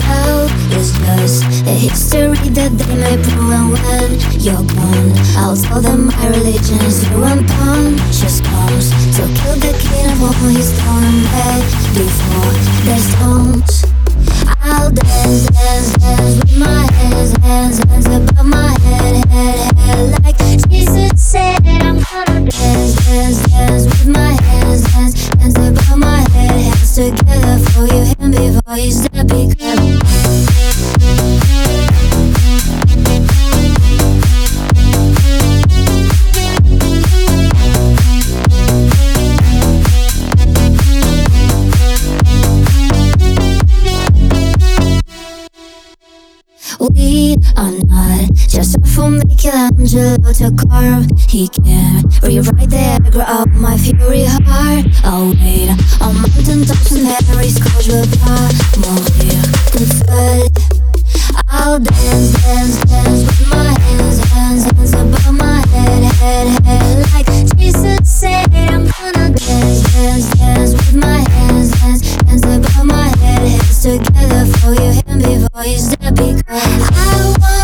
love is just a history that they may prove And when you're gone, I'll tell them my religion is you and pawn Just comes to kill the king of all his throne and Before. Their stones Michelangelo to carve. He can rewrite the aggro of my fury heart. I'll wait I'll dance, dance, dance with my hands, hands, hands above my head, head, head Like Jesus said I'm gonna dance, dance, dance with my hands, hands, hands above my head Heads together for you, him before you step because I want